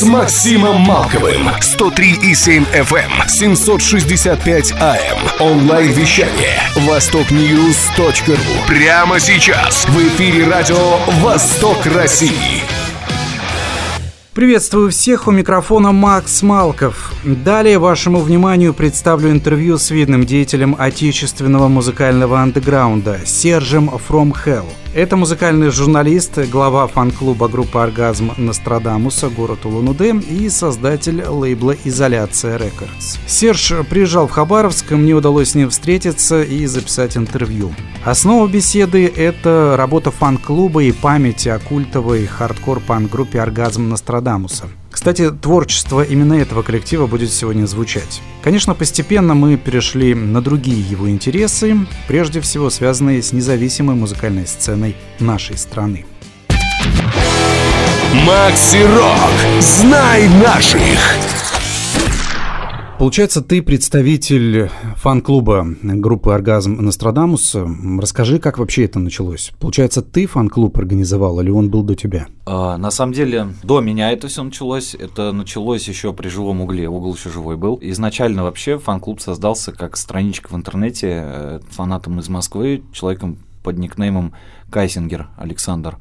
с Максимом Малковым. 103,7 FM, 765 AM. Онлайн-вещание. Востокньюз.ру. Прямо сейчас в эфире радио «Восток России». Приветствую всех, у микрофона Макс Малков. Далее вашему вниманию представлю интервью с видным деятелем отечественного музыкального андеграунда Сержем From Hell. Это музыкальный журналист, глава фан-клуба группы «Оргазм» Нострадамуса, город Улан-Удэ и создатель лейбла «Изоляция Рекордс». Серж приезжал в Хабаровск, мне удалось с ним встретиться и записать интервью. Основа беседы – это работа фан-клуба и память о культовой хардкор-панк-группе «Оргазм» Нострадамуса. Кстати, творчество именно этого коллектива будет сегодня звучать. Конечно, постепенно мы перешли на другие его интересы, прежде всего связанные с независимой музыкальной сценой нашей страны. Макси Рок. Знай наших. Получается, ты представитель фан-клуба группы «Оргазм Нострадамус». Расскажи, как вообще это началось? Получается, ты фан-клуб организовал или он был до тебя? А, на самом деле, до меня это все началось. Это началось еще при живом Угле. Угол еще живой был. Изначально вообще фан-клуб создался как страничка в интернете э, фанатом из Москвы, человеком под никнеймом Кайсингер Александр.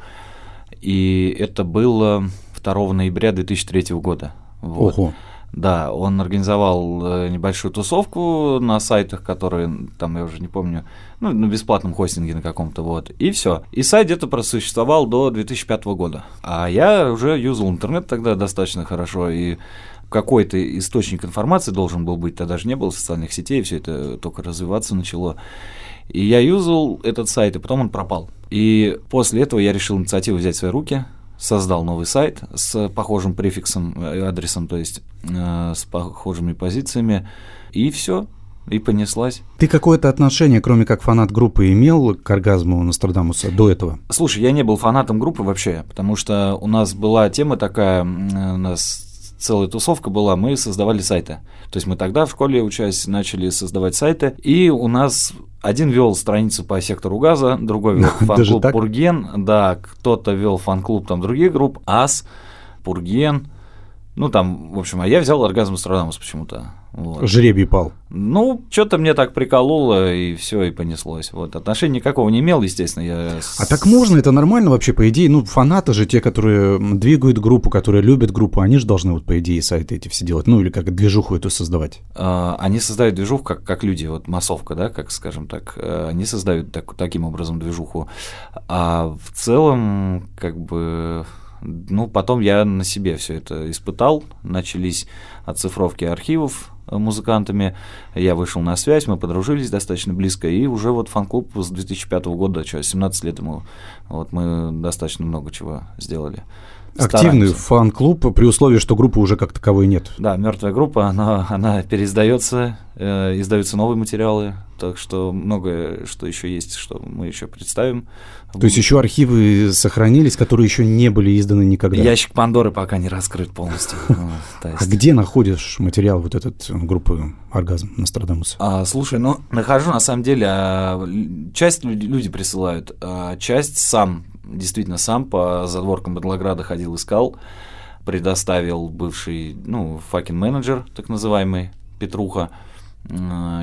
И это было 2 ноября 2003 года. Вот. Ого. Да, он организовал э, небольшую тусовку на сайтах, которые, там, я уже не помню, ну, на бесплатном хостинге на каком-то, вот, и все. И сайт где-то просуществовал до 2005 года. А я уже юзал интернет тогда достаточно хорошо, и какой-то источник информации должен был быть, тогда же не было социальных сетей, все это только развиваться начало. И я юзал этот сайт, и потом он пропал. И после этого я решил инициативу взять в свои руки, создал новый сайт с похожим префиксом, э, адресом, то есть э, с похожими позициями, и все, и понеслась. Ты какое-то отношение, кроме как фанат группы, имел к Оргазму Нострадамуса до этого? Слушай, я не был фанатом группы вообще, потому что у нас была тема такая, у нас целая тусовка была, мы создавали сайты. То есть мы тогда в школе, учась, начали создавать сайты, и у нас один вел страницу по Сектору газа, другой вел фан-клуб Пурген, да, кто-то вел фан-клуб там других групп, АС, Пурген, ну там, в общем, а я взял оргазм Астрадамус почему-то. Вот. Жребий пал. Ну, что-то мне так прикололо, и все, и понеслось. Вот. Отношения никакого не имел, естественно. Я... А так можно, это нормально вообще, по идее. Ну, фанаты же, те, которые двигают группу, которые любят группу, они же должны, вот, по идее, сайты эти все делать. Ну, или как движуху эту создавать. А, они создают движуху, как, как люди, вот массовка, да, как скажем так. Э, они создают так, таким образом движуху. А в целом, как бы ну, потом я на себе все это испытал. Начались оцифровки архивов музыкантами. Я вышел на связь, мы подружились достаточно близко, и уже вот фан-клуб с 2005 года, что, 17 лет ему, вот мы достаточно много чего сделали. Активный фан-клуб при условии, что группы уже как таковой нет. Да, мертвая группа, она, она переиздается, э, издаются новые материалы, так что многое, что еще есть, что мы еще представим. То есть еще архивы сохранились, которые еще не были изданы никогда? Ящик Пандоры пока не раскрыт полностью. А где находишь материал вот этот группы «Оргазм» Нострадамуса? А, слушай, ну, нахожу, на самом деле, а, часть люди присылают, а часть сам, действительно сам по задворкам Бадлограда ходил, искал, предоставил бывший, ну, факин менеджер, так называемый, Петруха,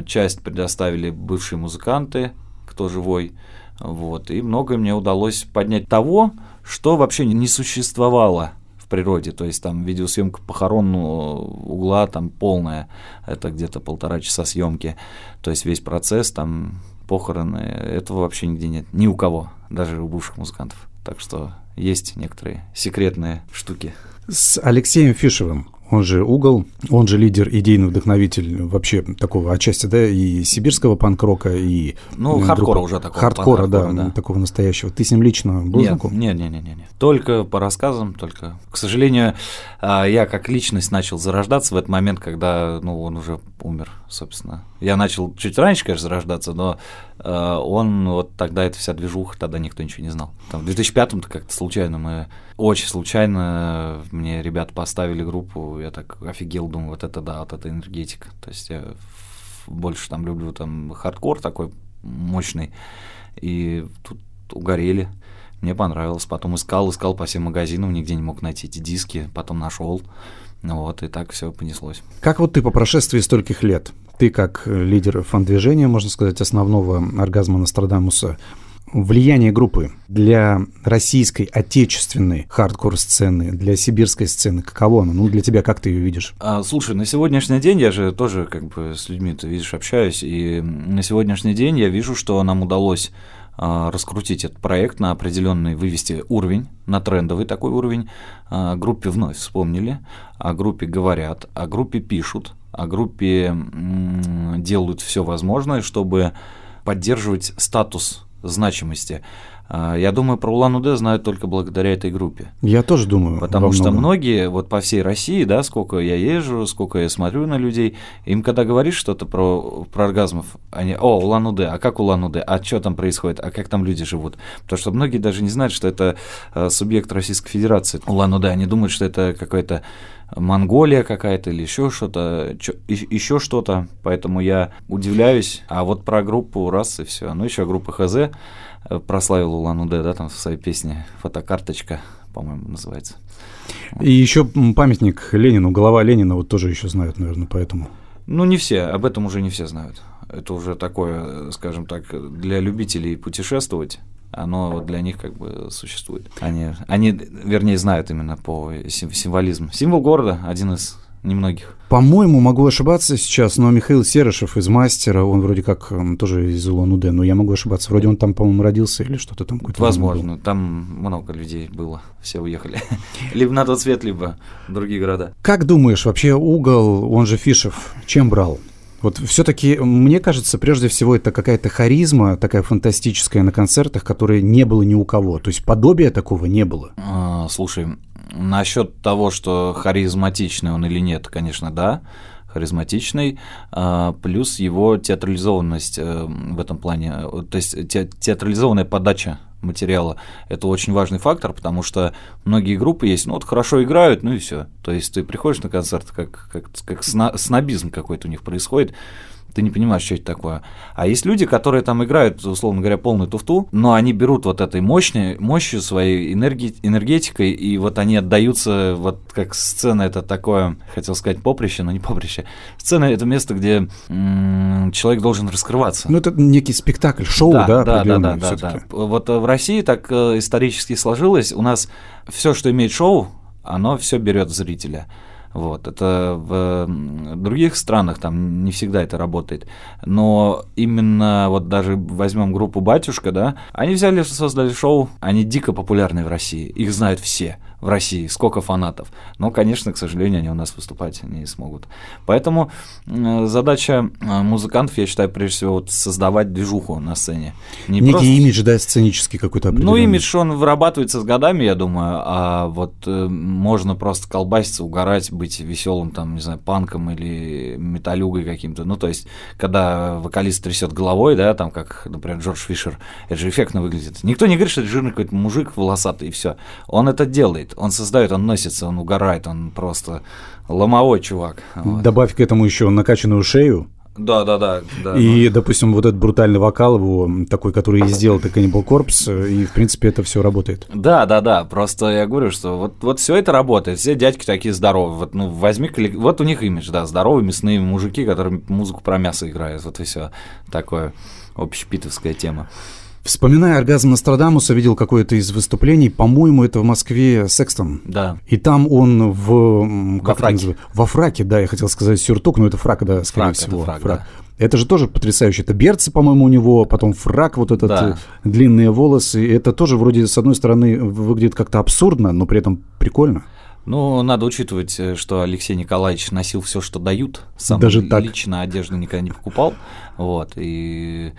часть предоставили бывшие музыканты, кто живой, вот, и многое мне удалось поднять того, что вообще не существовало в природе, то есть там видеосъемка похоронного угла там полная, это где-то полтора часа съемки, то есть весь процесс там похороны, этого вообще нигде нет, ни у кого, даже у бывших музыкантов, так что есть некоторые секретные штуки. С Алексеем Фишевым он же Угол, он же лидер, идейный вдохновитель вообще такого отчасти, да, и сибирского панк-рока, и... Ну, э, хардкора уже такого, Хардкора, да, да. такого настоящего. Ты с ним лично был Нет, знаком? нет, нет, нет, нет, нет. Только по рассказам, только. К сожалению, а, я как личность начал зарождаться в этот момент, когда, ну, он уже умер, собственно. Я начал чуть раньше, конечно, зарождаться, но а, он вот тогда эта вся движуха, тогда никто ничего не знал. Там, в 2005-м-то как-то случайно мы, очень случайно мне ребята поставили группу, я так офигел, думаю, вот это да, вот это энергетика. То есть я больше там люблю там хардкор такой мощный, и тут угорели. Мне понравилось. Потом искал, искал по всем магазинам, нигде не мог найти эти диски. Потом нашел. Ну вот, и так все понеслось. Как вот ты по прошествии стольких лет, ты как э, лидер фан-движения, можно сказать, основного оргазма Нострадамуса, влияние группы для российской отечественной хардкор-сцены, для сибирской сцены, каково оно? Ну, для тебя как ты ее видишь? А, слушай, на сегодняшний день я же тоже как бы с людьми, ты видишь, общаюсь, и на сегодняшний день я вижу, что нам удалось раскрутить этот проект на определенный, вывести уровень, на трендовый такой уровень. А, группе вновь вспомнили, о группе говорят, о группе пишут, о группе делают все возможное, чтобы поддерживать статус значимости. А, Я думаю, про Улан-Удэ знают только благодаря этой группе. Я тоже думаю. Потому что многие, вот по всей России, да, сколько я езжу, сколько я смотрю на людей, им когда говоришь что-то про, про оргазмов, они, о, Улан-Удэ, а как Улан-Удэ, а что там происходит, а как там люди живут? Потому что многие даже не знают, что это э, субъект Российской Федерации, Улан-Удэ, они думают, что это какая-то Монголия какая-то или еще что-то, еще что-то, поэтому я удивляюсь, а вот про группу раз и все, ну еще группа ХЗ прославил Улан-Удэ, да, там в своей песне «Фотокарточка», по-моему, называется. И еще памятник Ленину, голова Ленина, вот тоже еще знают, наверное, поэтому. Ну, не все, об этом уже не все знают. Это уже такое, скажем так, для любителей путешествовать, оно для них как бы существует. Они, они вернее, знают именно по сим- символизму. Символ города один из немногих. По-моему, могу ошибаться сейчас, но Михаил Серышев из «Мастера», он вроде как тоже из Улан-Удэ, но я могу ошибаться. Вроде он там, по-моему, родился или что-то там. Возможно, там много людей было, все уехали. Либо на тот свет, либо в другие города. Как думаешь, вообще угол, он же Фишев, чем брал? Вот все-таки, мне кажется, прежде всего, это какая-то харизма такая фантастическая на концертах, которой не было ни у кого. То есть подобия такого не было. А, Слушай, насчет того, что харизматичный он или нет, конечно, да, харизматичный, а, плюс его театрализованность э, в этом плане, то есть те- театрализованная подача материала, это очень важный фактор, потому что многие группы есть, ну вот хорошо играют, ну и все. То есть ты приходишь на концерт, как, как, как снобизм какой-то у них происходит, ты не понимаешь, что это такое. А есть люди, которые там играют, условно говоря, полную туфту, но они берут вот этой мощной, мощью своей энерги, энергетикой, и вот они отдаются, вот как сцена это такое, хотел сказать поприще, но не поприще. Сцена это место, где м, человек должен раскрываться. Ну, это некий спектакль, шоу, да, да, да, да, да, да, да. Вот э, в России так э, исторически сложилось. У нас все, что имеет шоу, оно все берет зрителя. Вот. Это в других странах там не всегда это работает. Но именно вот даже возьмем группу Батюшка, да, они взяли, создали шоу, они дико популярны в России. Их знают все в России, сколько фанатов. Но, конечно, к сожалению, они у нас выступать не смогут. Поэтому задача э, музыкантов, я считаю, прежде всего, вот создавать движуху на сцене. Не Некий просто- имидж, да, сценический какой-то ну, определенный. имидж, он вырабатывается с годами, я думаю, а вот э, можно просто колбаситься, угорать, быть веселым, там, не знаю, панком или металюгой каким-то. Ну, то есть, когда вокалист трясет головой, да, там, как, например, Джордж Фишер, это же эффектно выглядит. Никто не говорит, что это жирный какой-то мужик волосатый, и все. Он это делает, он создает, он носится, он угорает, он просто ломовой чувак. Вот. Добавь к этому еще накачанную шею. Да, да, да. да И, допустим, вот этот брутальный вокал его, такой, который и сделал ты Cannibal Corpse, и, в принципе, это все работает. Да, да, да. Просто я говорю, что вот, вот все это работает. Все дядьки такие здоровые. Вот, ну, возьми Вот у них имидж, да, здоровые мясные мужики, которые музыку про мясо играют. Вот и все. Такое общепитовская тема. Вспоминая оргазм Нострадамуса, видел какое-то из выступлений, по-моему, это в Москве Секстон. Да. И там он в... Во как это фраке. Во фраке, да, я хотел сказать сюртук, но это фрак, да, скорее Фрак, это всего. фрак, да. Это же тоже потрясающе. Это берцы, по-моему, у него, потом фрак, вот этот, Да. э, длинные волосы. Это тоже вроде, с одной стороны, выглядит как-то абсурдно, но при этом прикольно. Ну, надо учитывать, э, что Алексей Николаевич носил все, что дают. Сам Даже так? лично одежду никогда не покупал. Вот, и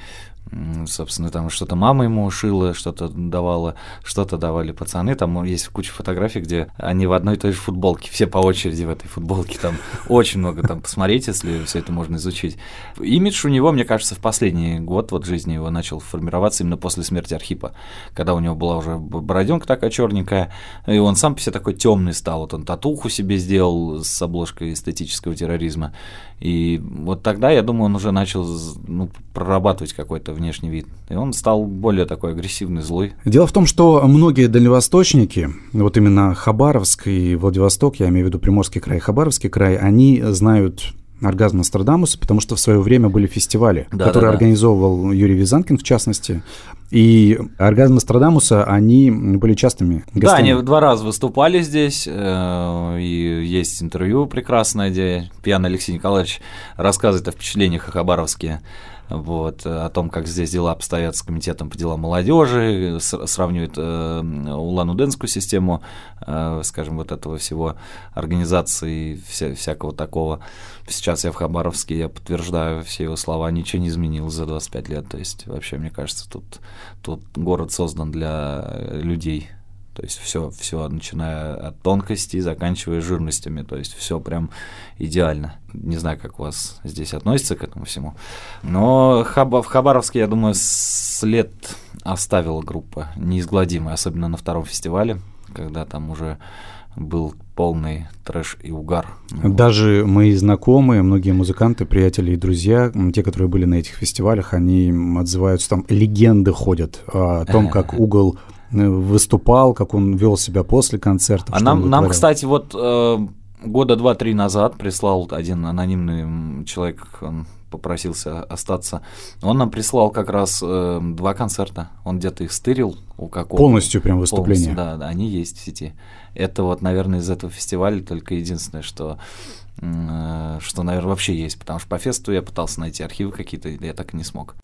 собственно, там что-то мама ему шила, что-то давала, что-то давали пацаны. Там есть куча фотографий, где они в одной и той же футболке, все по очереди в этой футболке. Там очень много там посмотреть, если все это можно изучить. Имидж у него, мне кажется, в последний год вот жизни его начал формироваться именно после смерти Архипа, когда у него была уже бороденка такая черненькая, и он сам все такой темный стал. Вот он татуху себе сделал с обложкой эстетического терроризма. И вот тогда, я думаю, он уже начал ну, прорабатывать какой-то внешний вид. И он стал более такой агрессивный, злой. Дело в том, что многие дальневосточники, вот именно Хабаровск и Владивосток, я имею в виду Приморский край, Хабаровский край, они знают оргазм Нострадамуса, потому что в свое время были фестивали, да, которые да, да. организовывал Юрий Визанкин, в частности. И оргазм Нострадамуса, они были частыми гостями. Да, они два раза выступали здесь, э, и есть интервью прекрасное, где пьяный Алексей Николаевич рассказывает о впечатлениях о Хабаровске вот, о том, как здесь дела обстоят с комитетом по делам молодежи, сравнивает э, Улан-Удэнскую систему, э, скажем, вот этого всего организации вся, всякого такого. Сейчас я в Хабаровске, я подтверждаю все его слова, ничего не изменилось за 25 лет. То есть вообще, мне кажется, тут, тут город создан для людей. То есть все, все, начиная от тонкостей, заканчивая жирностями. То есть все прям идеально. Не знаю, как у вас здесь относится к этому всему. Но в Хабаровске, я думаю, след оставила группа неизгладимый, особенно на втором фестивале, когда там уже был полный трэш и угар. Даже мои знакомые, многие музыканты, приятели и друзья, те, которые были на этих фестивалях, они отзываются, там легенды ходят о том, как угол выступал, как он вел себя после концерта. А нам, нам, кстати, вот э, года два-три назад прислал один анонимный человек, он попросился остаться. Он нам прислал как раз э, два концерта. Он где-то их стырил у какого Полностью прям выступление. Полностью, да, да, они есть в сети. Это вот, наверное, из этого фестиваля только единственное, что э, что, наверное, вообще есть, потому что по фесту я пытался найти архивы какие-то, я так и не смог.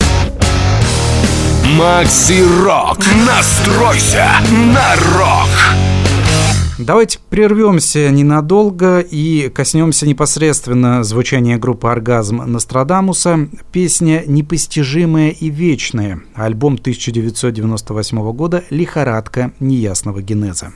Макси Рок. Настройся на рок. Давайте прервемся ненадолго и коснемся непосредственно звучания группы «Оргазм» Нострадамуса. Песня «Непостижимая и вечная». Альбом 1998 года «Лихорадка неясного генеза».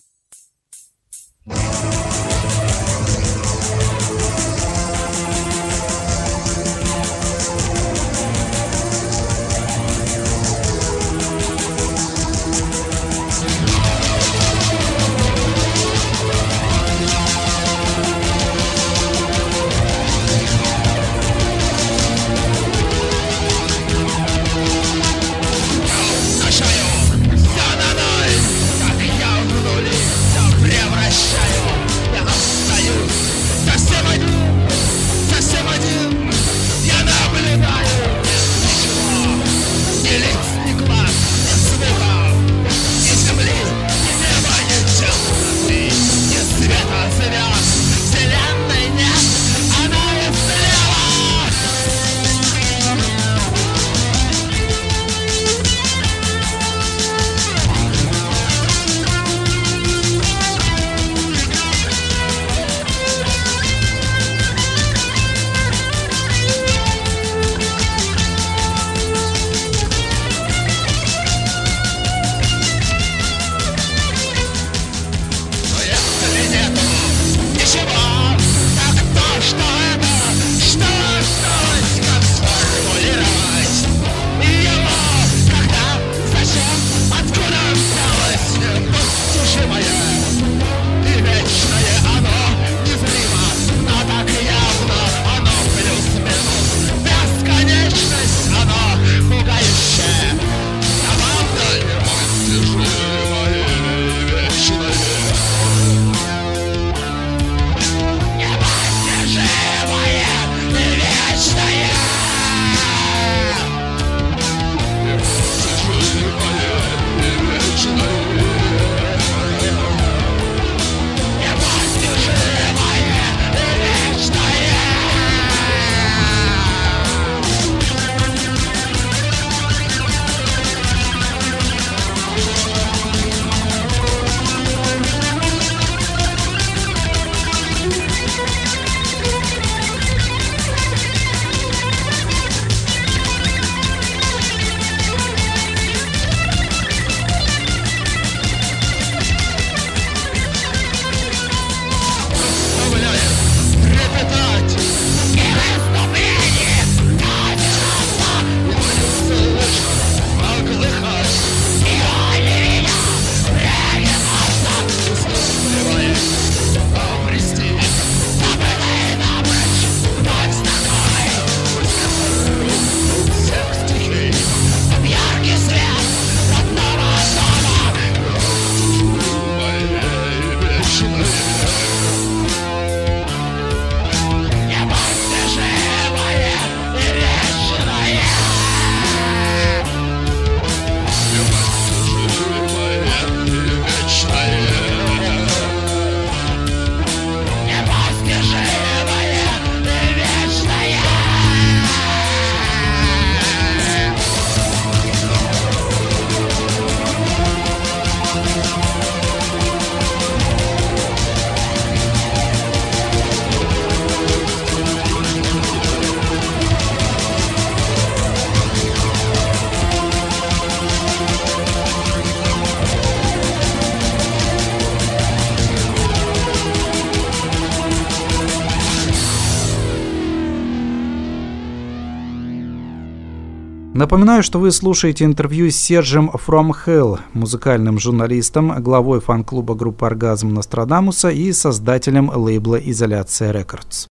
Напоминаю, что вы слушаете интервью с Сержем From Hell, музыкальным журналистом, главой фан-клуба группы «Оргазм» Нострадамуса и создателем лейбла «Изоляция Рекордс».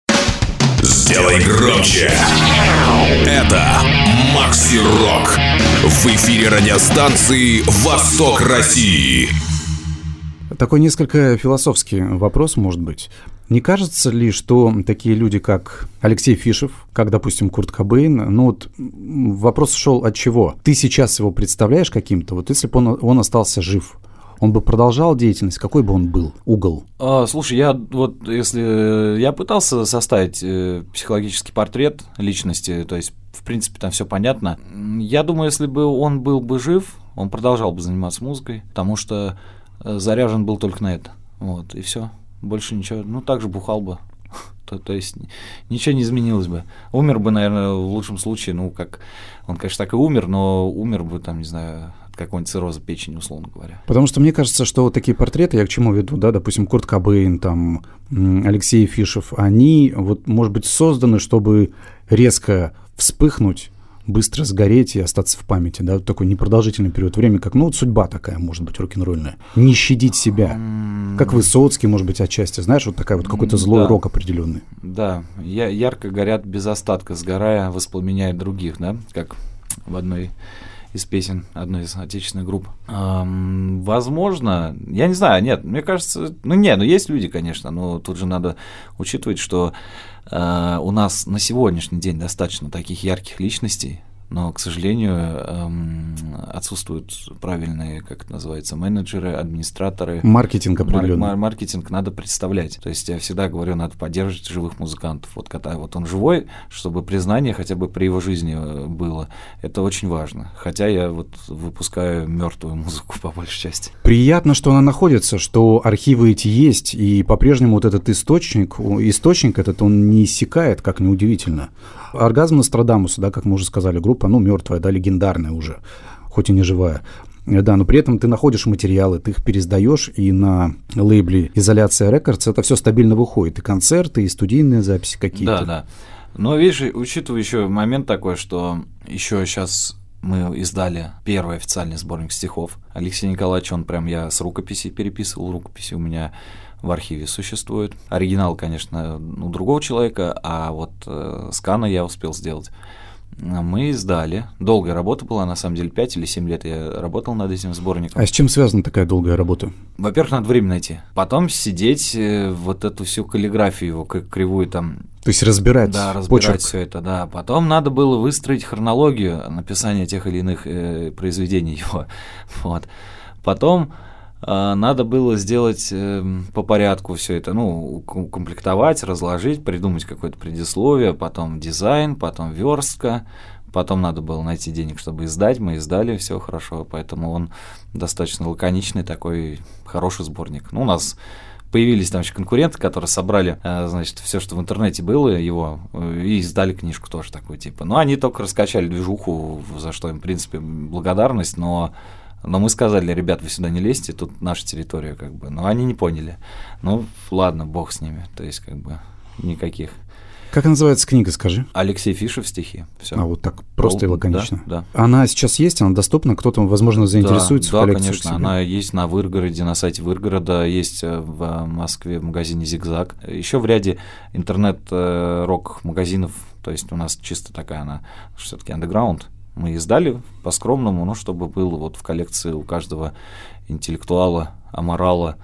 Сделай громче. Это Макси Рок. В эфире радиостанции «Восток России». Такой несколько философский вопрос, может быть. Не кажется ли, что такие люди, как Алексей Фишев, как, допустим, Курт Кобейн, ну вот вопрос шел от чего? Ты сейчас его представляешь каким-то? Вот если бы он, он остался жив, он бы продолжал деятельность, какой бы он был угол? А, слушай, я вот если я пытался составить э, психологический портрет личности, то есть в принципе там все понятно. Я думаю, если бы он был бы жив, он продолжал бы заниматься музыкой, потому что э, заряжен был только на это, вот и все, больше ничего. Ну также бухал бы. То, то есть ничего не изменилось бы. Умер бы, наверное, в лучшем случае, ну, как он, конечно, так и умер, но умер бы, там, не знаю, какой-нибудь цирроза печени, условно говоря. Потому что мне кажется, что вот такие портреты, я к чему веду, да, допустим, Курт Кобейн, там, Алексей Фишев, они вот, может быть, созданы, чтобы резко вспыхнуть быстро сгореть и остаться в памяти, да, такой непродолжительный период времени, как, ну, вот судьба такая, может быть, рок-н-ролльная. Не щадить себя. Как Высоцкий, может быть, отчасти, знаешь, вот такая вот какой-то злой Да. рок определенный. Да, я, ярко горят без остатка, сгорая, воспламеняет других, да, как в одной из песен одной из отечественных групп. Ам, возможно, я не знаю, нет, мне кажется, ну не, ну есть люди, конечно, но тут же надо учитывать, что у нас на сегодняшний день достаточно таких ярких личностей, но, к сожалению, эм, отсутствуют правильные, как это называется, менеджеры, администраторы. Маркетинг Мар- определенный. мар- маркетинг надо представлять. То есть я всегда говорю, надо поддерживать живых музыкантов. Вот когда вот он живой, чтобы признание хотя бы при его жизни э, было. Это очень важно. Хотя я вот выпускаю мертвую музыку по большей части. Приятно, что она находится, что архивы эти есть, и по-прежнему вот этот источник, источник этот, он не иссякает, как неудивительно. Оргазм Нострадамуса, да, как мы уже сказали, группа, ну, мертвая, да, легендарная уже, хоть и не живая. Да, но при этом ты находишь материалы, ты их пересдаешь, и на лейбле «Изоляция Рекордс» это все стабильно выходит. И концерты, и студийные записи какие-то. Да, да. Но видишь, учитывая еще момент такой, что еще сейчас мы издали первый официальный сборник стихов. Алексей Николаевич, он прям я с рукописи переписывал, рукописи у меня в архиве существует. Оригинал, конечно, у другого человека, а вот э, скана я успел сделать. Мы издали. Долгая работа была, на самом деле, 5 или 7 лет я работал над этим сборником. А с чем связана такая долгая работа? Во-первых, надо время найти. Потом сидеть, э, вот эту всю каллиграфию его, как кривую там То есть разбирать, да, разбирать почерк. все это, да. Потом надо было выстроить хронологию написания тех или иных э, произведений его. Вот. Потом надо было сделать э, по порядку все это, ну, ук- укомплектовать, разложить, придумать какое-то предисловие, потом дизайн, потом верстка. Потом надо было найти денег, чтобы издать. Мы издали, все хорошо. Поэтому он достаточно лаконичный такой хороший сборник. Ну, у нас появились там еще конкуренты, которые собрали, э, значит, все, что в интернете было, его, э, и издали книжку тоже такой типа. Но они только раскачали движуху, за что им, в принципе, благодарность, но но мы сказали, ребят, вы сюда не лезьте, тут наша территория, как бы. Но они не поняли. Ну, ладно, бог с ними. То есть, как бы, никаких. Как называется книга, скажи? Алексей Фишев стихи. Все. А вот так просто и лаконично. Да, Она сейчас есть, она доступна, кто-то, возможно, заинтересуется да, в да, конечно, она есть на Выргороде, на сайте Выргорода, есть э, в Москве в магазине Зигзаг, еще в ряде интернет-рок-магазинов, то есть у нас чисто такая она, все-таки андеграунд. Мы издали по-скромному, ну, чтобы было вот в коллекции у каждого интеллектуала, аморала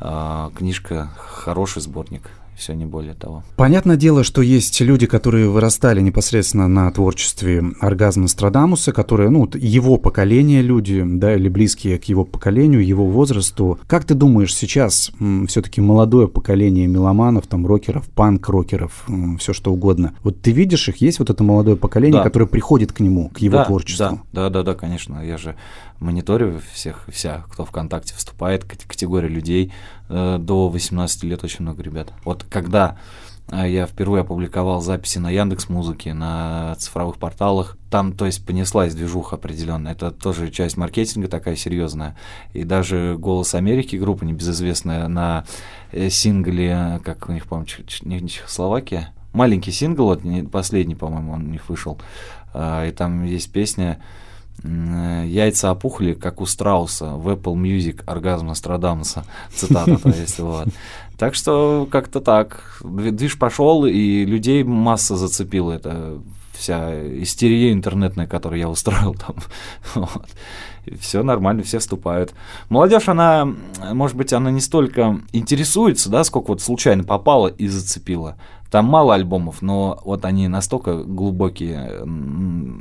а, книжка, хороший сборник, все не более того. Понятное дело, что есть люди, которые вырастали непосредственно на творчестве оргазма Страдамуса, которые, ну, его поколение люди, да, или близкие к его поколению, его возрасту. Как ты думаешь, сейчас все-таки молодое поколение меломанов, там, рокеров, панк-рокеров, все что угодно, вот ты видишь их, есть вот это молодое поколение, Да. которое приходит к нему, к его да, творчеству? Да, да, да, да, конечно. Я же мониторю всех, вся, кто ВКонтакте вступает, кат- категория людей э, до 18 лет очень много ребят. Вот когда э, я впервые опубликовал записи на Яндекс Музыке, на цифровых порталах, там, то есть, понеслась движуха определенная. Это тоже часть маркетинга такая серьезная. И даже «Голос Америки» группа небезызвестная на э, сингле, как у них, по-моему, Чехословакия, маленький сингл, вот, последний, по-моему, он у них вышел, и там есть песня яйца опухли, как у страуса, в Apple Music оргазм Нострадамуса, цитата, то есть, вот. Так что как-то так, движ пошел, и людей масса зацепила это вся истерия интернетная, которую я устроил там. Вот. Все нормально, все вступают. Молодежь, она, может быть, она не столько интересуется, да, сколько вот случайно попала и зацепила. Там мало альбомов, но вот они настолько глубокие.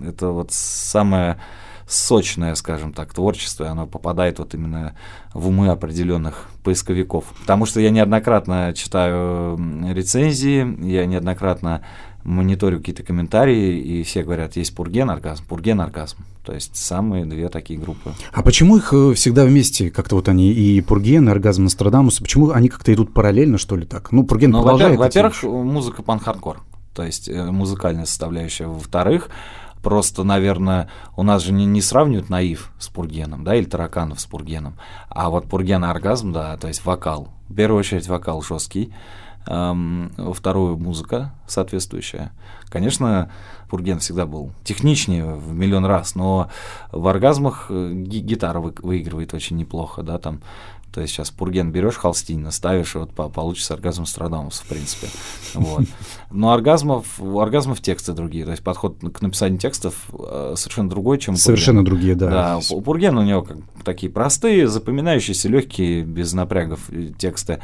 Это вот самое сочное, скажем так, творчество, оно попадает вот именно в умы определенных поисковиков. Потому что я неоднократно читаю рецензии, я неоднократно мониторю какие-то комментарии, и все говорят, есть Пурген, оргазм, Пурген, оргазм. То есть самые две такие группы. А почему их э, всегда вместе, как-то вот они, и Пурген, и оргазм Нострадамус, почему они как-то идут параллельно, что ли, так? Ну, Пурген ну, продолжает. Во-первых, музыка панк-хардкор, то есть э, музыкальная составляющая. Во-вторых, Просто, наверное, у нас же не, не сравнивают Наив с Пургеном, да, или Тараканов с Пургеном. А вот Пурген оргазм, да, то есть вокал. В первую очередь вокал жесткий. Вторую музыка соответствующая. Конечно, Пурген всегда был техничнее в миллион раз, но в оргазмах э, гитара вы, выигрывает очень неплохо, да, там то есть сейчас пурген берешь холстин, ставишь, и вот получится оргазм Страдамус, в принципе. Вот. Но оргазмов, у оргазмов тексты другие. То есть подход к написанию текстов э, совершенно другой, чем Совершенно пурген. другие, да. Да, у пургена у него как, такие простые, запоминающиеся, легкие, без напрягов э, тексты.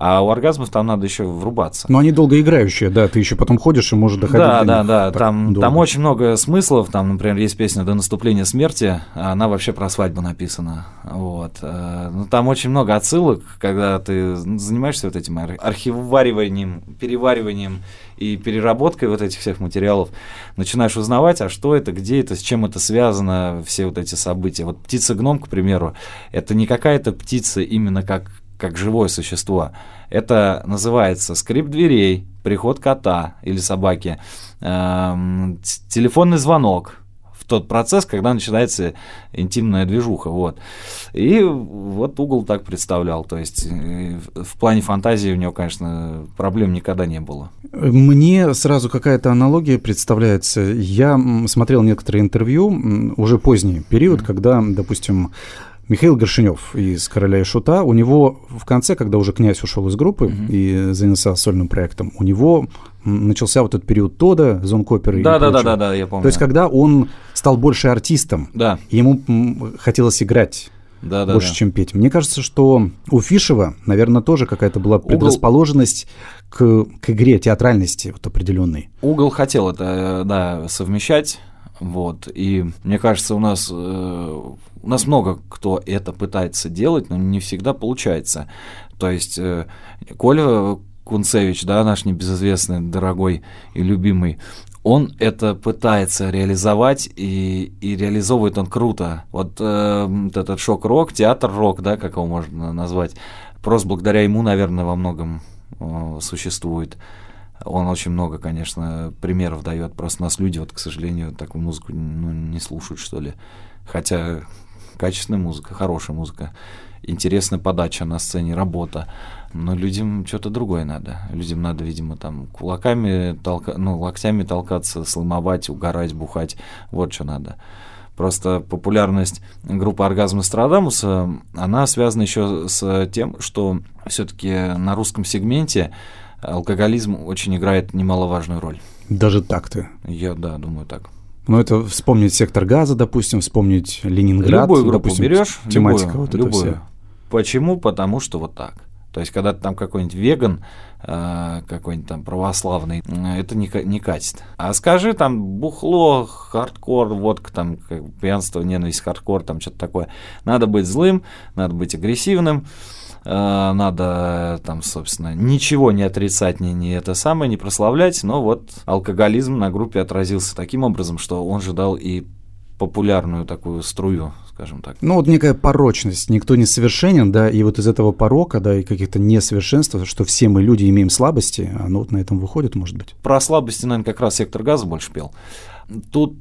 А у оргазмов там надо еще врубаться. Но они долгоиграющие, да, ты еще потом ходишь и можешь доходить да, до Да, да, да, там, там очень много смыслов, там, например, есть песня «До наступления смерти», она вообще про свадьбу написана, вот. Э, ну, там очень много отсылок, когда ты занимаешься вот этим архивариванием, перевариванием и переработкой вот этих всех материалов, начинаешь узнавать, а что это, где это, с чем это связано, все вот эти события. Вот птица-гном, к примеру, это не какая-то птица именно как как живое существо. Это называется скрип дверей, приход кота или собаки, эм, телефонный звонок в тот процесс, когда начинается интимная движуха. Вот. И вот угол так представлял. То есть э, в плане фантазии у него, конечно, проблем никогда не было. Мне сразу какая-то аналогия представляется. Я смотрел некоторые интервью, уже поздний период, mm-hmm. когда, допустим, Михаил Горшинев из «Короля и Шута», у него в конце, когда уже князь ушел из группы mm-hmm. и занялся сольным проектом, у него начался вот этот период Тода, Зонкоперы да, и да, да, да, да, я помню. То есть, когда он стал больше артистом, да. ему хотелось играть да, да, больше, да. чем петь. Мне кажется, что у Фишева, наверное, тоже какая-то была предрасположенность Угол... к, к игре, театральности вот определенной. Угол хотел это, да, совмещать. Вот. И мне кажется, у нас, э, у нас много кто это пытается делать, но не всегда получается. То есть э, Коля Кунцевич, да, наш небезызвестный, дорогой и любимый, он это пытается реализовать, и, и реализовывает он круто. Вот, э, вот этот шок-рок, театр-рок, да, как его можно назвать, просто благодаря ему, наверное, во многом э, существует. Он очень много, конечно, примеров дает. Просто нас люди, вот, к сожалению, такую музыку ну, не слушают, что ли. Хотя качественная музыка, хорошая музыка, интересная подача на сцене, работа. Но людям что-то другое надо. Людям надо, видимо, там кулаками, толка... ну, локтями толкаться, сломовать, угорать, бухать. Вот что надо. Просто популярность группы «Оргазм Страдамуса», она связана еще с тем, что все-таки на русском сегменте алкоголизм очень играет немаловажную роль. Даже так-то? Я, да, думаю так. Ну, это вспомнить Сектор газа, допустим, вспомнить Ленинград. Любую группу допустим, берешь, тематика любую, вот любую. это вся. Почему? Потому что вот так. То есть, когда там какой-нибудь веган, э, какой-нибудь там православный, э, это не, не катит. А скажи там бухло, хардкор, водка, там пьянство, ненависть, хардкор, там что-то такое. Надо быть злым, надо быть агрессивным, надо там, собственно, ничего не отрицать, не, не это самое, не прославлять, но вот алкоголизм на группе отразился таким образом, что он же дал и популярную такую струю, скажем так. Ну, вот некая порочность. Никто не совершенен, да, и вот из этого порока, да, и каких-то несовершенств, что все мы люди имеем слабости, оно вот на этом выходит, может быть. Про слабости, наверное, как раз сектор газа больше пел. Тут...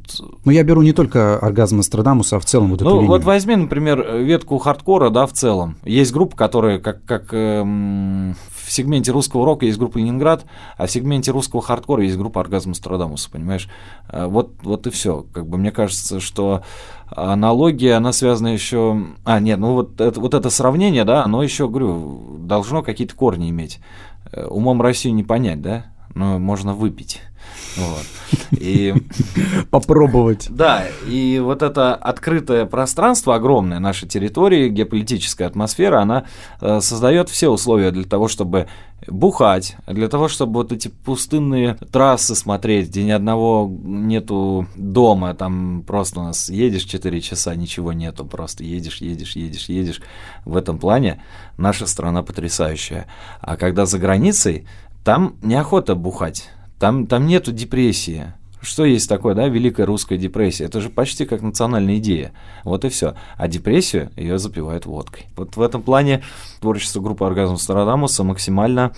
Ну, я беру не только оргазм Нострадамуса, а в целом вот эту Ну, линию. вот возьми, например, ветку хардкора, да, в целом. Есть группа, которая, как, как эм, в сегменте русского рока есть группа Ленинград, а в сегменте русского хардкора есть группа Оргазм Нострадамуса, понимаешь? Э, Вот, вот и все. Как бы мне кажется, что аналогия, она связана еще... А, нет, ну вот это, вот это сравнение, да, оно еще, говорю, должно какие-то корни иметь. Э, Умом Россию не понять, да? Но можно выпить. Вот. И Попробовать. да, и вот это открытое пространство огромное нашей территории, геополитическая атмосфера, она э, создает все условия для того, чтобы бухать, для того, чтобы вот эти пустынные трассы смотреть, где ни одного нету дома, там просто у нас едешь 4 часа, ничего нету, просто едешь, едешь, едешь, едешь. В этом плане наша страна потрясающая. А когда за границей, там неохота бухать, там, там нету депрессии. Что есть такое, да, великая русская депрессия? Это же почти как национальная идея. Вот и все. А депрессию ее запивают водкой. Вот в этом плане творчество группы Оргазм Стародамуса максимально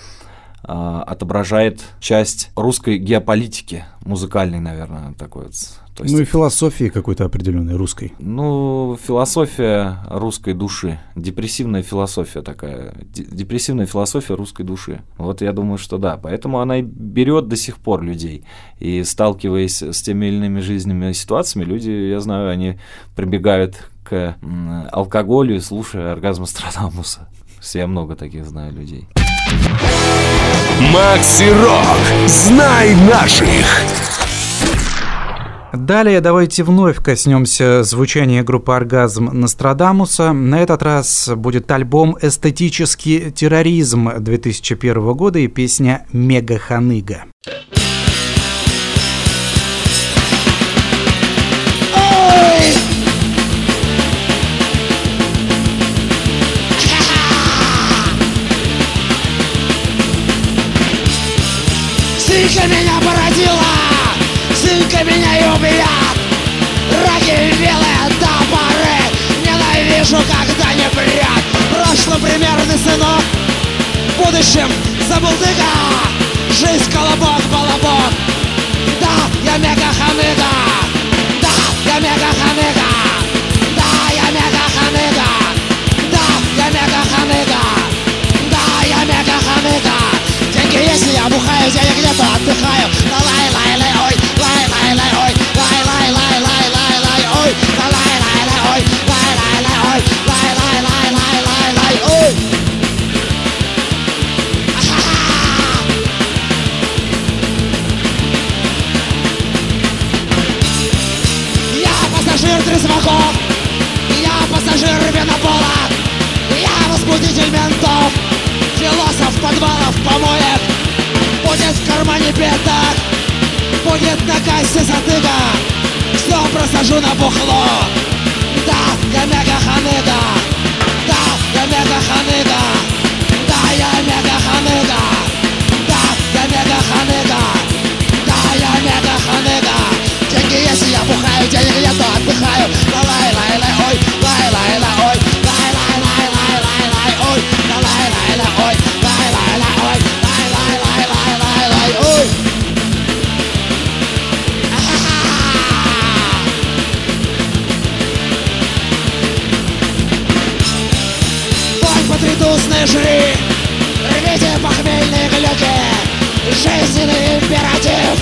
а, отображает часть русской геополитики, музыкальной, наверное, такой вот. То есть, Ну и философии какой-то определенной русской. ну, философия русской души, депрессивная философия такая, де- депрессивная философия русской души. Вот я думаю, что да, поэтому она и берет до сих пор людей. И сталкиваясь с теми или иными жизненными ситуациями, люди, я знаю, они прибегают к алкоголю, слушая оргазм Страдамуса. Я много таких знаю людей. Макси Рок. Знай наших. Далее давайте вновь коснемся звучания группы «Оргазм» Нострадамуса. На этот раз будет альбом «Эстетический терроризм» 2001 года и песня «Мега-ханыга». Сынка меня породила, сынка меня и убьет Раки белые топоры, ненавижу, когда не прет Прошлым примерный сынок, в будущем забулдыга Жизнь колобок, балабок, да, я мега-ханыга Да, я мега-ханыга Да, я мега-ханыга Да, я мега-ханыга Да, я мега-ханыга Деньги есть, я бухаю, денег нету, отдыхаю. Да пассажир трезваков Я пассажир винопола Я возбудитель ментов. Философ подвалов помоек. Будет в кармане пятак. Будет на кассе затыка Все просажу на бухло. Да, я мега-ханыга Да, я мега-ханыга Да, я мега-ханыга Да, я мега-ханыга Да, я мега-ханыга Деньги есть, я бухаю, денег нету, потридусные жри Рвите похмельные глюки Жизненный императив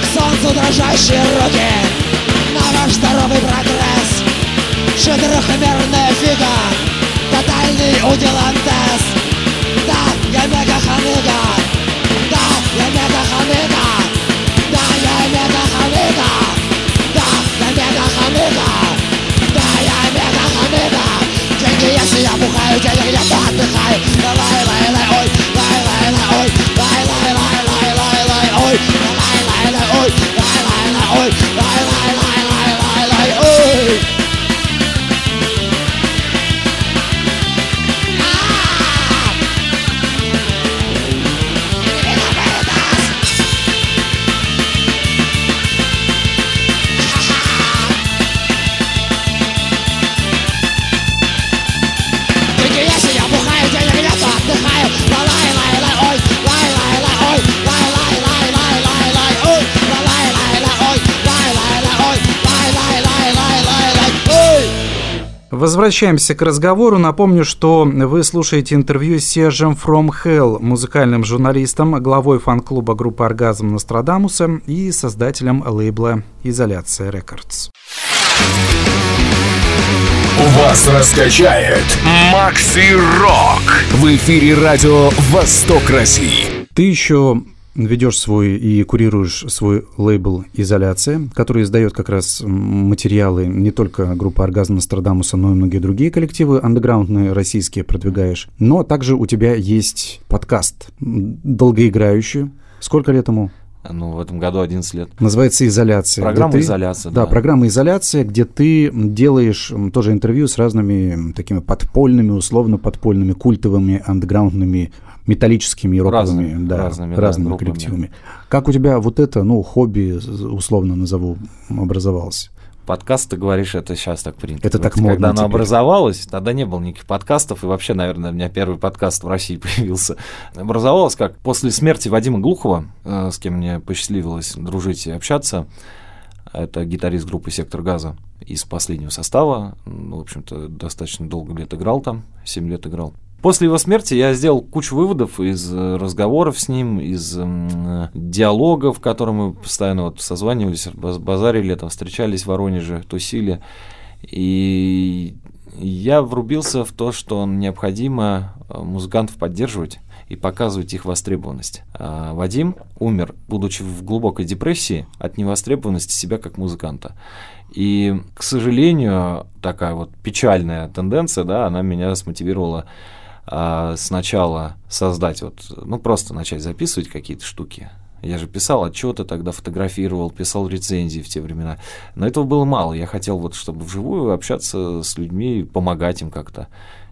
К солнцу дрожащие руки De lá. Возвращаемся к разговору. Напомню, что вы слушаете интервью с Сержем From Hell, музыкальным журналистом, главой фан-клуба группы «Оргазм Нострадамуса» и создателем лейбла «Изоляция Рекордс». Вас раскачает Макси Рок. В эфире радио «Восток России». Ты еще ведешь свой и курируешь свой лейбл «Изоляция», который издает как раз материалы не только группы «Оргазм Нострадамуса», но и многие другие коллективы андеграундные российские продвигаешь. Но также у тебя есть подкаст долгоиграющий. Сколько лет ему? Ну, в этом году 11 лет. Называется «Изоляция». Программа ты, «Изоляция», да. да. программа «Изоляция», где ты делаешь тоже интервью с разными такими подпольными, условно подпольными, культовыми, андеграундными, металлическими и роковыми, Разными, да, разными, да, разными группами. коллективами. Как у тебя вот это, ну, хобби, условно назову, образовалось? Подкаст, ты говоришь, это сейчас так принято. Это так модно Когда теперь. образовалось, тогда не было никаких подкастов, и вообще, наверное, у меня первый подкаст в России появился. Образовалось как после смерти Вадима Глухова, э, с кем мне посчастливилось дружить и общаться. Это гитарист группы «Сектор газа» из последнего состава. Ну, В общем-то, достаточно долго лет играл там, 7 лет играл. После его смерти я сделал кучу выводов из э, разговоров с ним, из э, диалогов, в котором мы постоянно вот созванивались, баз- базарили, там, встречались в Воронеже, тусили. И я врубился в то, что необходимо э, музыкантов поддерживать и показывать их востребованность. А Вадим умер, будучи в глубокой депрессии от невостребованности себя как музыканта. И, к сожалению, такая вот печальная тенденция, да, она меня смотивировала а, сначала создать вот, ну просто начать записывать какие-то штуки. Я же писал отчеты, тогда фотографировал, писал рецензии в те времена. Но этого было мало. Я хотел вот, чтобы вживую общаться с людьми, помогать им как-то.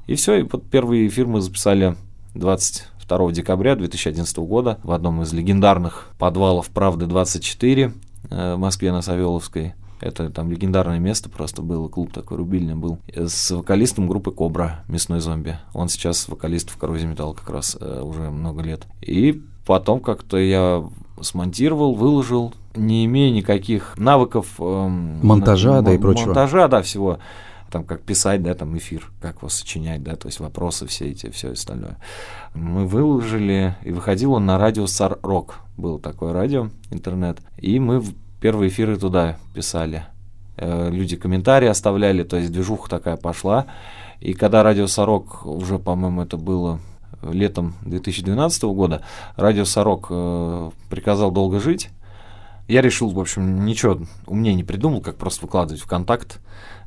И все, и вот первый эфир мы записали 22 декабря 2011 года в одном из легендарных подвалов «Правды 24» э, в Москве на Савеловской. Это там легендарное место просто было, клуб такой рубильный был. Э, С вокалистом группы Кобра, мясной зомби. Он сейчас вокалист в Коррозии Металл как раз э, уже много лет. И потом как-то я смонтировал, выложил, не имея никаких навыков эм, Монтажа, да, и прочего. Монтажа, да, всего. Там как писать, да, там эфир, как его сочинять, да, то есть вопросы все эти, все остальное. Мы выложили, и выходил он на радио Сар Рок. Было такое радио, интернет. И мы первые эфиры туда писали. Э, Люди комментарии оставляли, то есть движуха такая пошла. И когда радио Сорок, уже, по-моему, это было летом 2012 года, радио Сорок э, приказал долго жить. Я решил, в общем, ничего умнее не придумал, как просто выкладывать в контакт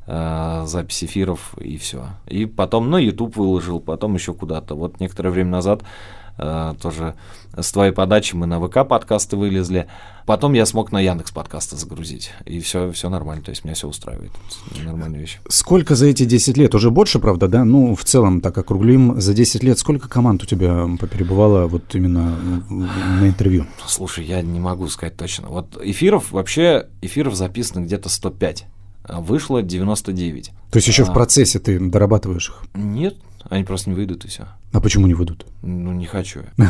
э, запись эфиров и все. И потом на YouTube выложил, потом еще куда-то. Вот некоторое время назад тоже с твоей подачи мы на ВК подкасты вылезли. Потом я смог на Яндекс подкасты загрузить. И все, все нормально. То есть меня все устраивает. Нормальная вещь. Сколько за эти 10 лет? Уже больше, правда, да? Ну, в целом, так округлим, за 10 лет сколько команд у тебя поперебывало вот именно на интервью? Слушай, я не могу сказать точно. Вот эфиров, вообще, эфиров записано где-то 105. а Вышло 99. То есть еще в А. процессе ты дорабатываешь их? Нет, они просто не выйдут и все. А почему не выйдут? Ну, не хочу.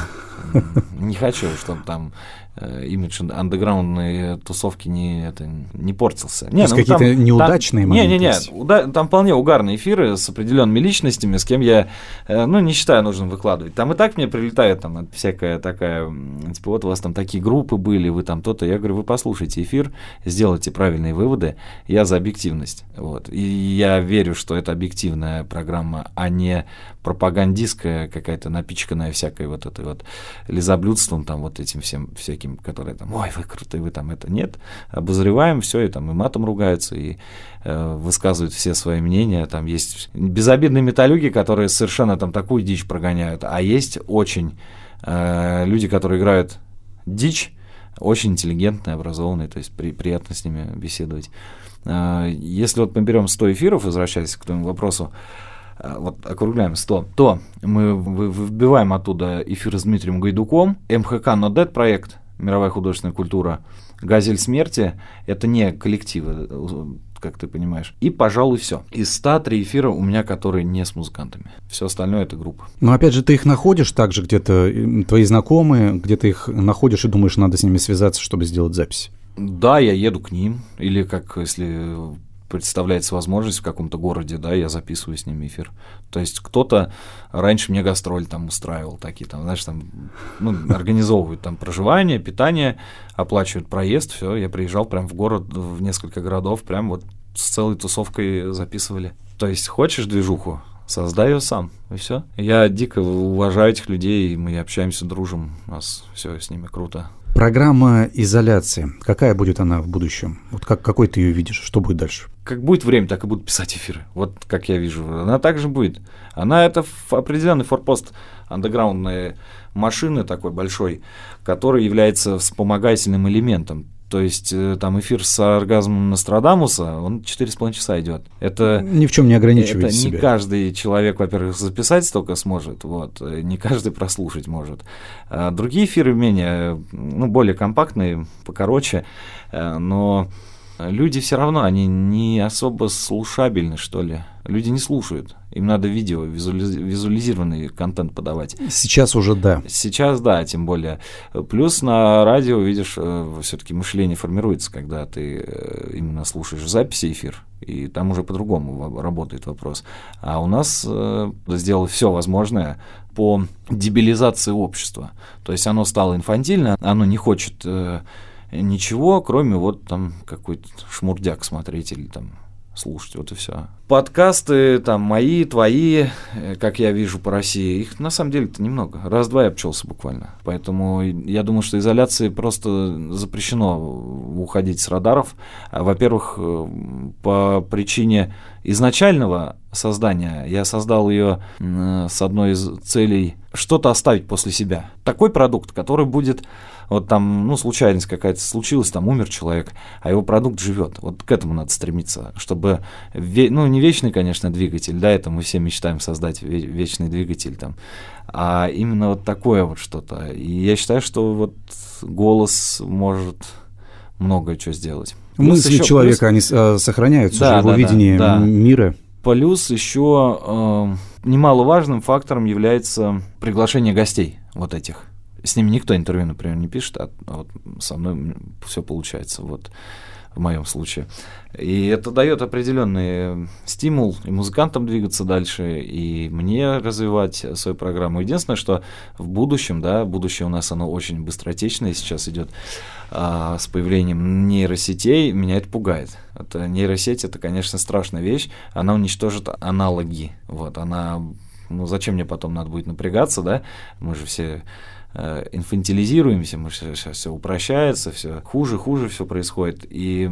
Не хочу, чтобы там имидж андеграундной тусовки не, это, не портился. Не, есть ну, какие-то там- неудачные там- моменты Не-не-не, уда- там вполне угарные эфиры с определенными личностями, с кем я, э, ну, не считаю нужным выкладывать. Там и так мне прилетает там всякая такая, типа, вот у вас там такие группы были, вы там то-то. Я говорю, вы послушайте эфир, сделайте правильные выводы, я за объективность. Вот. И я верю, что это объективная программа, а не пропагандистская какая-то напичканная всякой вот этой вот лизоблюдством, там вот этим всем всяким, которые там, ой, вы крутые, вы там это нет. Обозреваем все, и там и матом ругаются, и э, высказывают все свои мнения. Там есть безобидные металюги, которые совершенно там такую дичь прогоняют, а есть очень э, люди, которые играют дичь, очень интеллигентные, образованные, то есть при- приятно с ними беседовать. А, Если вот мы берем 100 эфиров, возвращаясь к твоему вопросу, а, вот округляем 100, то мы вы- выбиваем оттуда эфир с Дмитрием Гайдуком, МХК No Dead проект, мировая художественная культура, Газель смерти, это не коллективы, как ты понимаешь. И, пожалуй, все. Из 103 эфира у меня, которые не с музыкантами. Все остальное это группа. Но опять же, ты их находишь также где-то, твои знакомые, где-то их находишь и думаешь, надо с ними связаться, чтобы сделать запись. Да, я еду к ним, или как если представляется возможность в каком-то городе, да, я записываю с ними эфир. То есть кто-то раньше мне гастроль там устраивал такие, там, знаешь, там, ну, организовывают там проживание, питание, оплачивают проезд, все, я приезжал прям в город, в несколько городов, прям вот с целой тусовкой записывали. То есть хочешь движуху, создай ее сам, и все. Я дико уважаю этих людей, мы общаемся, дружим, у нас все с ними круто. Программа изоляции. Какая будет она в будущем? Вот как, какой ты ее видишь? Что будет дальше? Как будет время, так и будут писать эфиры. Вот как я вижу. Она также будет. Она это определенный форпост андеграундной машины такой большой, который является вспомогательным элементом. То есть э, там эфир с оргазмом Нострадамуса, он 4,5 часа идет. Это ни в чем не ограничивает это себя. не каждый человек, во-первых, записать столько сможет, вот, э, не каждый прослушать может. А другие эфиры менее, ну, более компактные, покороче, э, но люди все равно, они не особо слушабельны, что ли. Люди не слушают. Им надо видео, визуализ... визуализированный контент подавать. Сейчас уже да. Сейчас да, тем более. Плюс на радио, видишь, э, все-таки мышление формируется, когда ты э, именно слушаешь записи эфир, и там уже по-другому работает вопрос. А у нас э, сделал все возможное по дебилизации общества. То есть оно стало инфантильно, оно не хочет ничего, кроме вот там какой-то шмурдяк смотреть или там слушать, вот и все. Подкасты там мои, твои, э, как я вижу по России, их на самом деле-то немного. Раз-два я обчелся буквально. Поэтому я думаю, что изоляции просто запрещено уходить с радаров. А, во-первых, э, по причине изначального создания я создал ее с одной из целей что-то оставить после себя. Такой продукт, который будет вот там, ну, случайность какая-то случилась, там умер человек, а его продукт живет. Вот к этому надо стремиться, чтобы, ну, не вечный, конечно, двигатель, да, это мы все мечтаем создать вечный двигатель там, а именно вот такое вот что-то. И я считаю, что вот голос может многое что сделать. Мысли еще, человека, плюс... они э, сохраняются, да, же, его да, видение да, да. мира. Плюс еще э, немаловажным фактором является приглашение гостей вот этих. С ними никто интервью, например, не пишет, а вот со мной все получается. Вот в моем случае. И это дает определенный стимул и музыкантам двигаться дальше, и мне развивать свою программу. Единственное, что в будущем, да, будущее у нас оно очень быстротечное сейчас идет, а, с появлением нейросетей, меня это пугает. Это нейросеть это, конечно, страшная вещь, она уничтожит аналоги. Вот, она ну зачем мне потом надо будет напрягаться, да? Мы же все Э, инфантилизируемся, мы сейчас все упрощается, все хуже, хуже все происходит, и,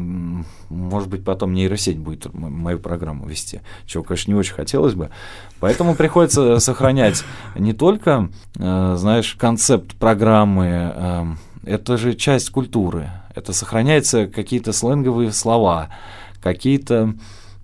может быть, потом нейросеть будет мою программу вести, чего, конечно, не очень хотелось бы. Поэтому приходится сохранять не только, э, знаешь, концепт программы, э, это же часть культуры, это сохраняются какие-то сленговые слова, какие-то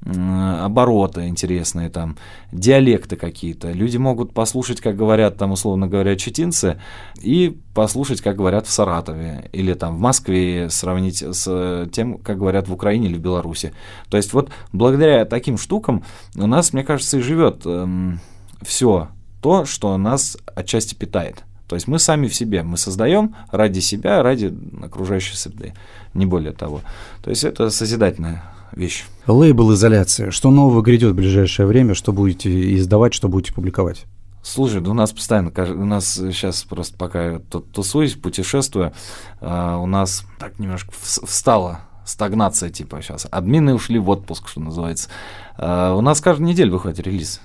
обороты интересные, там, диалекты какие-то. Люди могут послушать, как говорят, там, условно говоря, читинцы, и послушать, как говорят в Саратове, или там в Москве, сравнить с тем, как говорят в Украине или в Беларуси. То есть вот благодаря таким штукам у нас, мне кажется, и живет эм, все то, что нас отчасти питает. То есть мы сами в себе, мы создаем ради себя, ради окружающей среды, не более того. То есть это созидательная вещь. Лейбл изоляция. Что нового грядет в ближайшее время? Что будете издавать, что будете публиковать? Слушай, у нас постоянно, у нас сейчас просто пока тут тусуюсь, путешествую, а, у нас так немножко встала стагнация типа сейчас. Админы ушли в отпуск, что называется. А, у нас каждую неделю выходит релиз.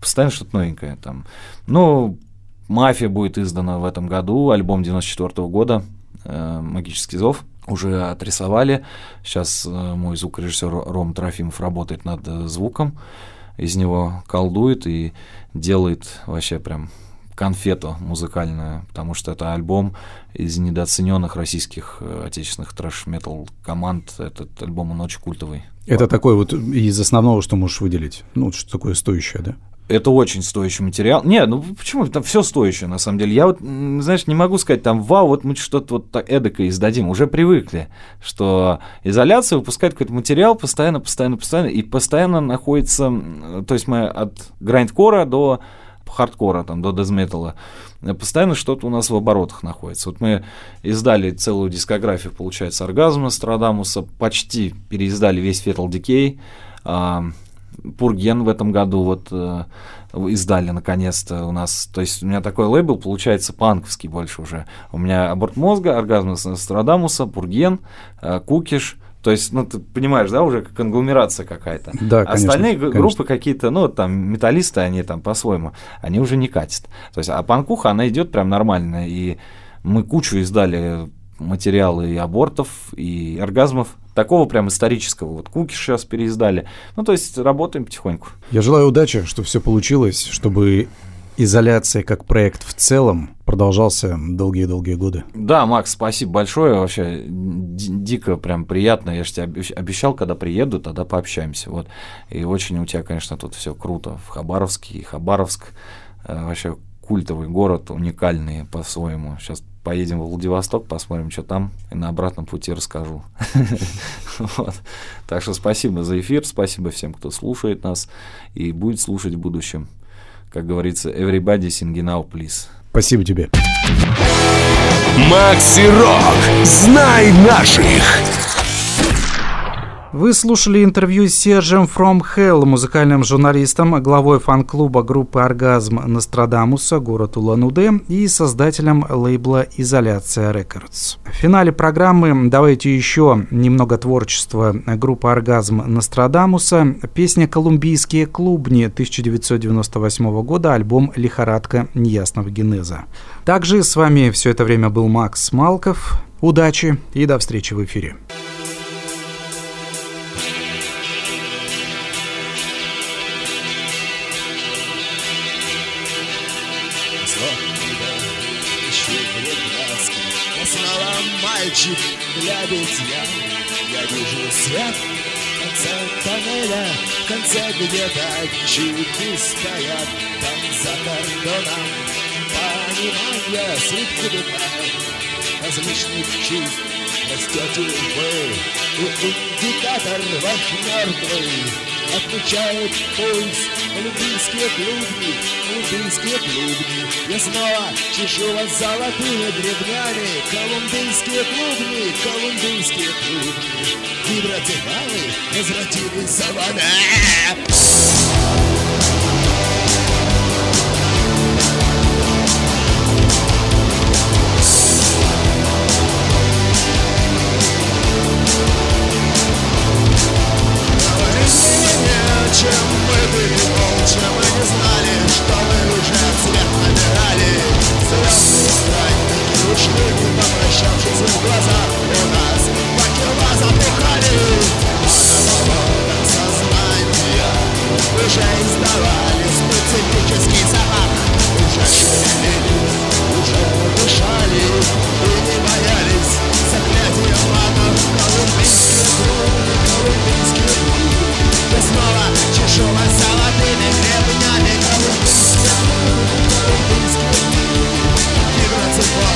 Постоянно что-то новенькое там. Ну, «Мафия» будет издана в этом году, альбом 94 -го года, э, «Магический зов» уже отрисовали. Сейчас э, мой звукорежиссер Ром Трофимов работает над э, звуком, из него колдует и делает вообще прям конфету музыкальную, потому что это альбом из недооцененных российских э, отечественных трэш-метал команд. Этот альбом, он очень культовый. Это такой вот из основного, что можешь выделить? Ну, что такое стоящее, да? Это очень стоящий материал. Не, ну почему? Там все стоящее, на самом деле. Я вот, знаешь, не могу сказать, там, вау, вот мы что-то вот так эдакое издадим. Уже привыкли, что изоляция выпускает какой-то материал постоянно, постоянно, постоянно, и постоянно находится... То есть мы от грайндкора до хардкора там, до дезметалла, постоянно что-то у нас в оборотах находится. Вот мы издали целую дискографию, получается, оргазма Страдамуса, почти переиздали весь Fatal Decay, Пурген в этом году вот э, издали наконец-то у нас. То есть у меня такой лейбл получается панковский больше уже. У меня аборт мозга, оргазм Страдамуса, Пурген, э, Кукиш. То есть, ну, ты понимаешь, да, уже конгломерация какая-то. Да, конечно, Остальные конечно. группы какие-то, ну, там, металлисты, они там по-своему, они уже не катят. То есть, а панкуха, она идет прям нормально. И мы кучу издали материалы и абортов, и оргазмов. Такого прям исторического. Вот Куки сейчас переиздали. Ну, то есть работаем потихоньку. Я желаю удачи, чтобы все получилось, чтобы изоляция как проект в целом продолжался долгие-долгие годы. Да, Макс, спасибо большое. Вообще ди- дико прям приятно. Я же тебе обещ- обещал, когда приеду, тогда пообщаемся. Вот. И очень у тебя, конечно, тут все круто. В Хабаровске и Хабаровск. э, вообще культовый город, уникальный по-своему. Сейчас поедем в Владивосток, посмотрим, что там, и на обратном пути расскажу. Так что спасибо за эфир, спасибо всем, кто слушает нас и будет слушать в будущем. Как говорится, everybody sing now, please. Спасибо тебе. Макси Рок. Знай наших. Вы слушали интервью с Сержем From Hell, музыкальным журналистом, главой фан-клуба группы «Оргазм» Нострадамуса, город Улан-Удэ и создателем лейбла «Изоляция Рекордс». В финале программы давайте еще немного творчества группы «Оргазм» Нострадамуса, песня «Колумбийские клубни» 1998 года, альбом «Лихорадка неясного генеза». Также с вами все это время был Макс Малков. Удачи и до встречи в эфире. Конце где-то стоят Там за кордоном Понимание суть кубикает Различных чувств Растете вы И индикатор ваш мертвый Отмечает пульс Олимпийские клубни Олимпийские клубни. Я снова чешу вас золотыми гребнями. Колумбийские клубни Колумбийские клубни. Виброцефалы возвратились за вами чем мы были молча Мы не знали, что мы уже цвет набирали? Звездные странники ушли, не попрощавшись в глаза У нас факела запухали. Болотах сознания Уже издавали специфический запах. Уже шевелились, уже дышали И не боялись. Заклятия магов Колумбийские клубы, колумбийские клубы я снова чешу вас золотыми гребнями Колумбийские клубы, колумбийские